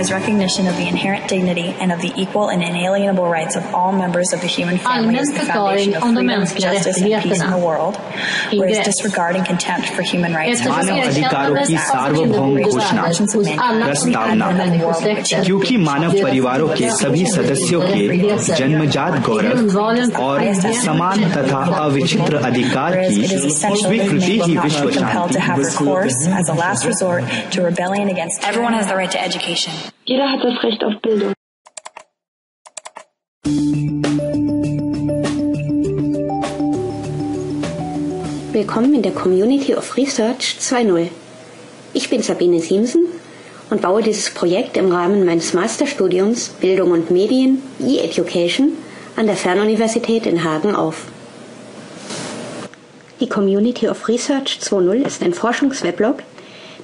requires recognition of the inherent dignity and of the equal and inalienable rights of all members of the human family as the foundation of freedom, justice, and peace in the world, whereas disregard and contempt for human rights मानव अधिकारों की सार्वभौम घोषणा प्रस्तावना क्योंकि मानव परिवारों के सभी सदस्यों के जन्मजात गौरव और समान तथा अविचित्र अधिकार की स्वीकृति ही विश्व शांति Everyone has the right to education. Jeder hat das Recht auf Bildung. Willkommen in der Community of Research 2.0. Ich bin Sabine Siemsen und baue dieses Projekt im Rahmen meines Masterstudiums Bildung und Medien E-Education an der Fernuniversität in Hagen auf. Die Community of Research 2.0 ist ein Forschungsweblog,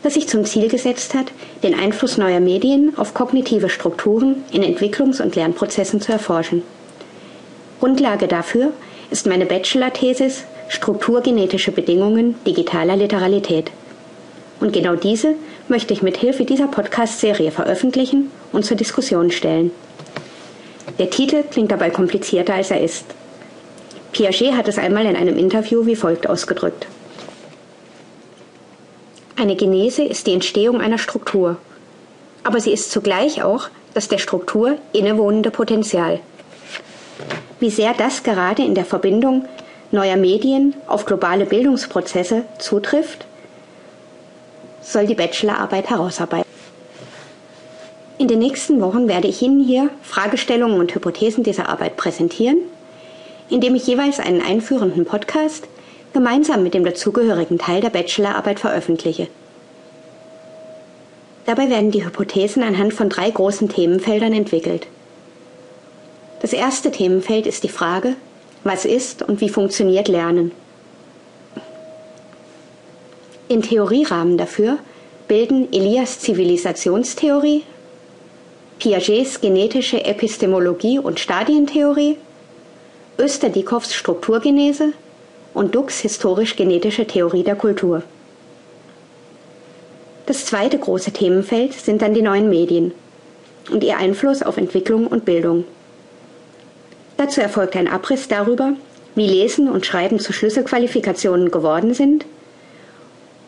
das sich zum Ziel gesetzt hat, den Einfluss neuer Medien auf kognitive Strukturen in Entwicklungs- und Lernprozessen zu erforschen. Grundlage dafür ist meine Bachelor-Thesis Strukturgenetische Bedingungen digitaler Literalität. Und genau diese möchte ich mit Hilfe dieser Podcast-Serie veröffentlichen und zur Diskussion stellen. Der Titel klingt dabei komplizierter als er ist. Piaget hat es einmal in einem Interview wie folgt ausgedrückt. Eine Genese ist die Entstehung einer Struktur, aber sie ist zugleich auch das der Struktur innewohnende Potenzial. Wie sehr das gerade in der Verbindung neuer Medien auf globale Bildungsprozesse zutrifft, soll die Bachelorarbeit herausarbeiten. In den nächsten Wochen werde ich Ihnen hier Fragestellungen und Hypothesen dieser Arbeit präsentieren, indem ich jeweils einen einführenden Podcast gemeinsam mit dem dazugehörigen Teil der Bachelorarbeit veröffentliche. Dabei werden die Hypothesen anhand von drei großen Themenfeldern entwickelt. Das erste Themenfeld ist die Frage, was ist und wie funktioniert Lernen. Den Theorierahmen dafür bilden Elias Zivilisationstheorie, Piagets genetische Epistemologie und Stadientheorie, Österdikows Strukturgenese und Dux historisch-genetische Theorie der Kultur. Das zweite große Themenfeld sind dann die neuen Medien und ihr Einfluss auf Entwicklung und Bildung. Dazu erfolgt ein Abriss darüber, wie Lesen und Schreiben zu Schlüsselqualifikationen geworden sind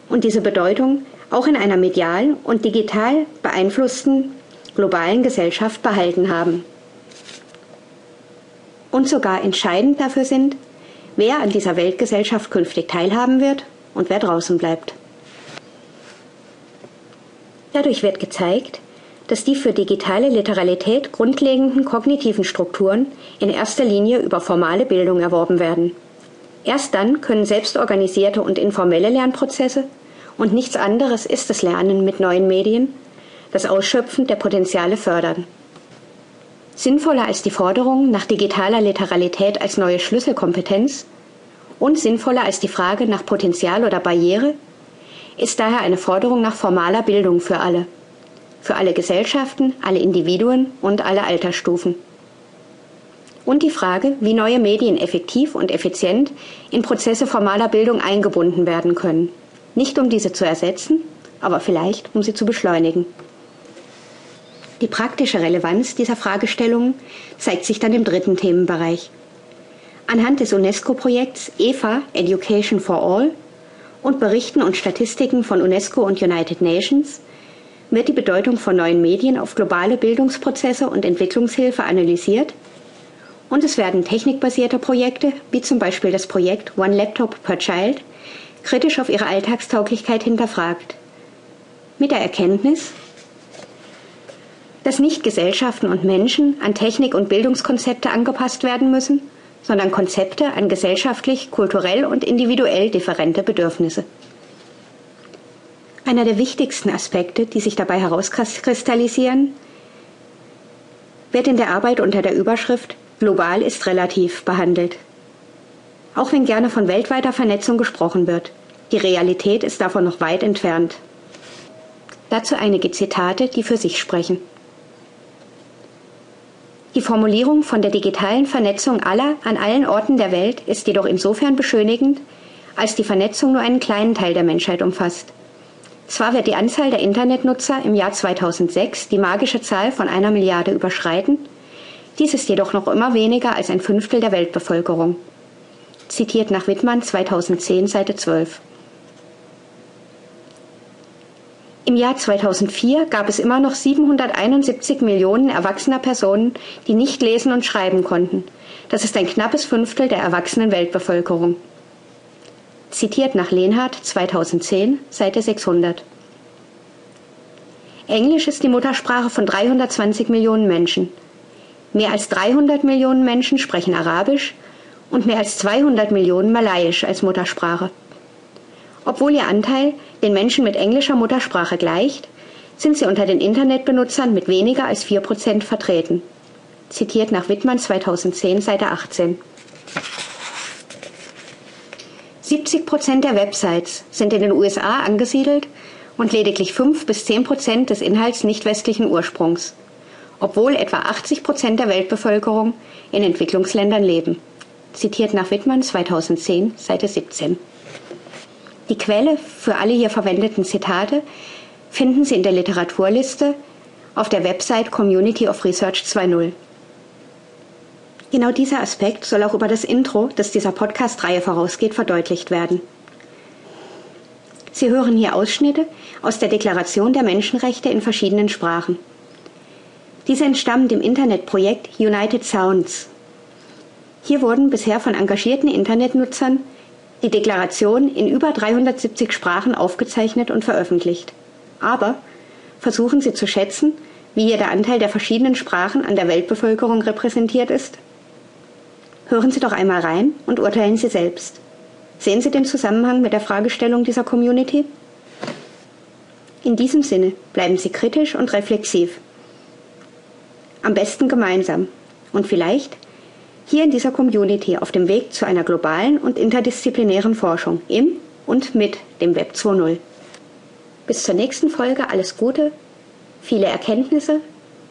und diese Bedeutung auch in einer medial und digital beeinflussten globalen Gesellschaft behalten haben. Und sogar entscheidend dafür sind, wer an dieser Weltgesellschaft künftig teilhaben wird und wer draußen bleibt. Dadurch wird gezeigt, dass die für digitale Literalität grundlegenden kognitiven Strukturen in erster Linie über formale Bildung erworben werden. Erst dann können selbstorganisierte und informelle Lernprozesse und nichts anderes ist das Lernen mit neuen Medien das Ausschöpfen der Potenziale fördern. Sinnvoller als die Forderung nach digitaler Literalität als neue Schlüsselkompetenz und sinnvoller als die Frage nach Potenzial oder Barriere ist daher eine Forderung nach formaler Bildung für alle, für alle Gesellschaften, alle Individuen und alle Altersstufen. Und die Frage, wie neue Medien effektiv und effizient in Prozesse formaler Bildung eingebunden werden können. Nicht um diese zu ersetzen, aber vielleicht um sie zu beschleunigen. Die praktische Relevanz dieser Fragestellungen zeigt sich dann im dritten Themenbereich. Anhand des UNESCO-Projekts EFA Education for All und Berichten und Statistiken von UNESCO und United Nations wird die Bedeutung von neuen Medien auf globale Bildungsprozesse und Entwicklungshilfe analysiert und es werden technikbasierte Projekte, wie zum Beispiel das Projekt One Laptop per Child, kritisch auf ihre Alltagstauglichkeit hinterfragt. Mit der Erkenntnis, dass nicht Gesellschaften und Menschen an Technik- und Bildungskonzepte angepasst werden müssen, sondern Konzepte an gesellschaftlich, kulturell und individuell differente Bedürfnisse. Einer der wichtigsten Aspekte, die sich dabei herauskristallisieren, wird in der Arbeit unter der Überschrift Global ist relativ behandelt. Auch wenn gerne von weltweiter Vernetzung gesprochen wird, die Realität ist davon noch weit entfernt. Dazu einige Zitate, die für sich sprechen. Die Formulierung von der digitalen Vernetzung aller an allen Orten der Welt ist jedoch insofern beschönigend, als die Vernetzung nur einen kleinen Teil der Menschheit umfasst. Zwar wird die Anzahl der Internetnutzer im Jahr 2006 die magische Zahl von einer Milliarde überschreiten, dies ist jedoch noch immer weniger als ein Fünftel der Weltbevölkerung. Zitiert nach Wittmann 2010 Seite 12. Im Jahr 2004 gab es immer noch 771 Millionen erwachsener Personen, die nicht lesen und schreiben konnten. Das ist ein knappes Fünftel der erwachsenen Weltbevölkerung zitiert nach Lehnhardt 2010, Seite 600. Englisch ist die Muttersprache von 320 Millionen Menschen. Mehr als 300 Millionen Menschen sprechen Arabisch und mehr als 200 Millionen Malayisch als Muttersprache. Obwohl ihr Anteil den Menschen mit englischer Muttersprache gleicht, sind sie unter den Internetbenutzern mit weniger als 4% vertreten. Zitiert nach Wittmann 2010, Seite 18. 70 Prozent der Websites sind in den USA angesiedelt und lediglich 5 bis 10 Prozent des Inhalts nicht westlichen Ursprungs, obwohl etwa 80 Prozent der Weltbevölkerung in Entwicklungsländern leben. Zitiert nach Wittmann 2010, Seite 17. Die Quelle für alle hier verwendeten Zitate finden Sie in der Literaturliste auf der Website Community of Research 2.0. Genau dieser Aspekt soll auch über das Intro, das dieser Podcast-Reihe vorausgeht, verdeutlicht werden. Sie hören hier Ausschnitte aus der Deklaration der Menschenrechte in verschiedenen Sprachen. Diese entstammen dem Internetprojekt United Sounds. Hier wurden bisher von engagierten Internetnutzern die Deklaration in über 370 Sprachen aufgezeichnet und veröffentlicht. Aber versuchen Sie zu schätzen, wie hier der Anteil der verschiedenen Sprachen an der Weltbevölkerung repräsentiert ist? Hören Sie doch einmal rein und urteilen Sie selbst. Sehen Sie den Zusammenhang mit der Fragestellung dieser Community? In diesem Sinne bleiben Sie kritisch und reflexiv. Am besten gemeinsam und vielleicht hier in dieser Community auf dem Weg zu einer globalen und interdisziplinären Forschung im und mit dem Web 2.0. Bis zur nächsten Folge alles Gute, viele Erkenntnisse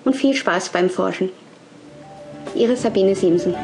und viel Spaß beim Forschen. Ihre Sabine Siemsen.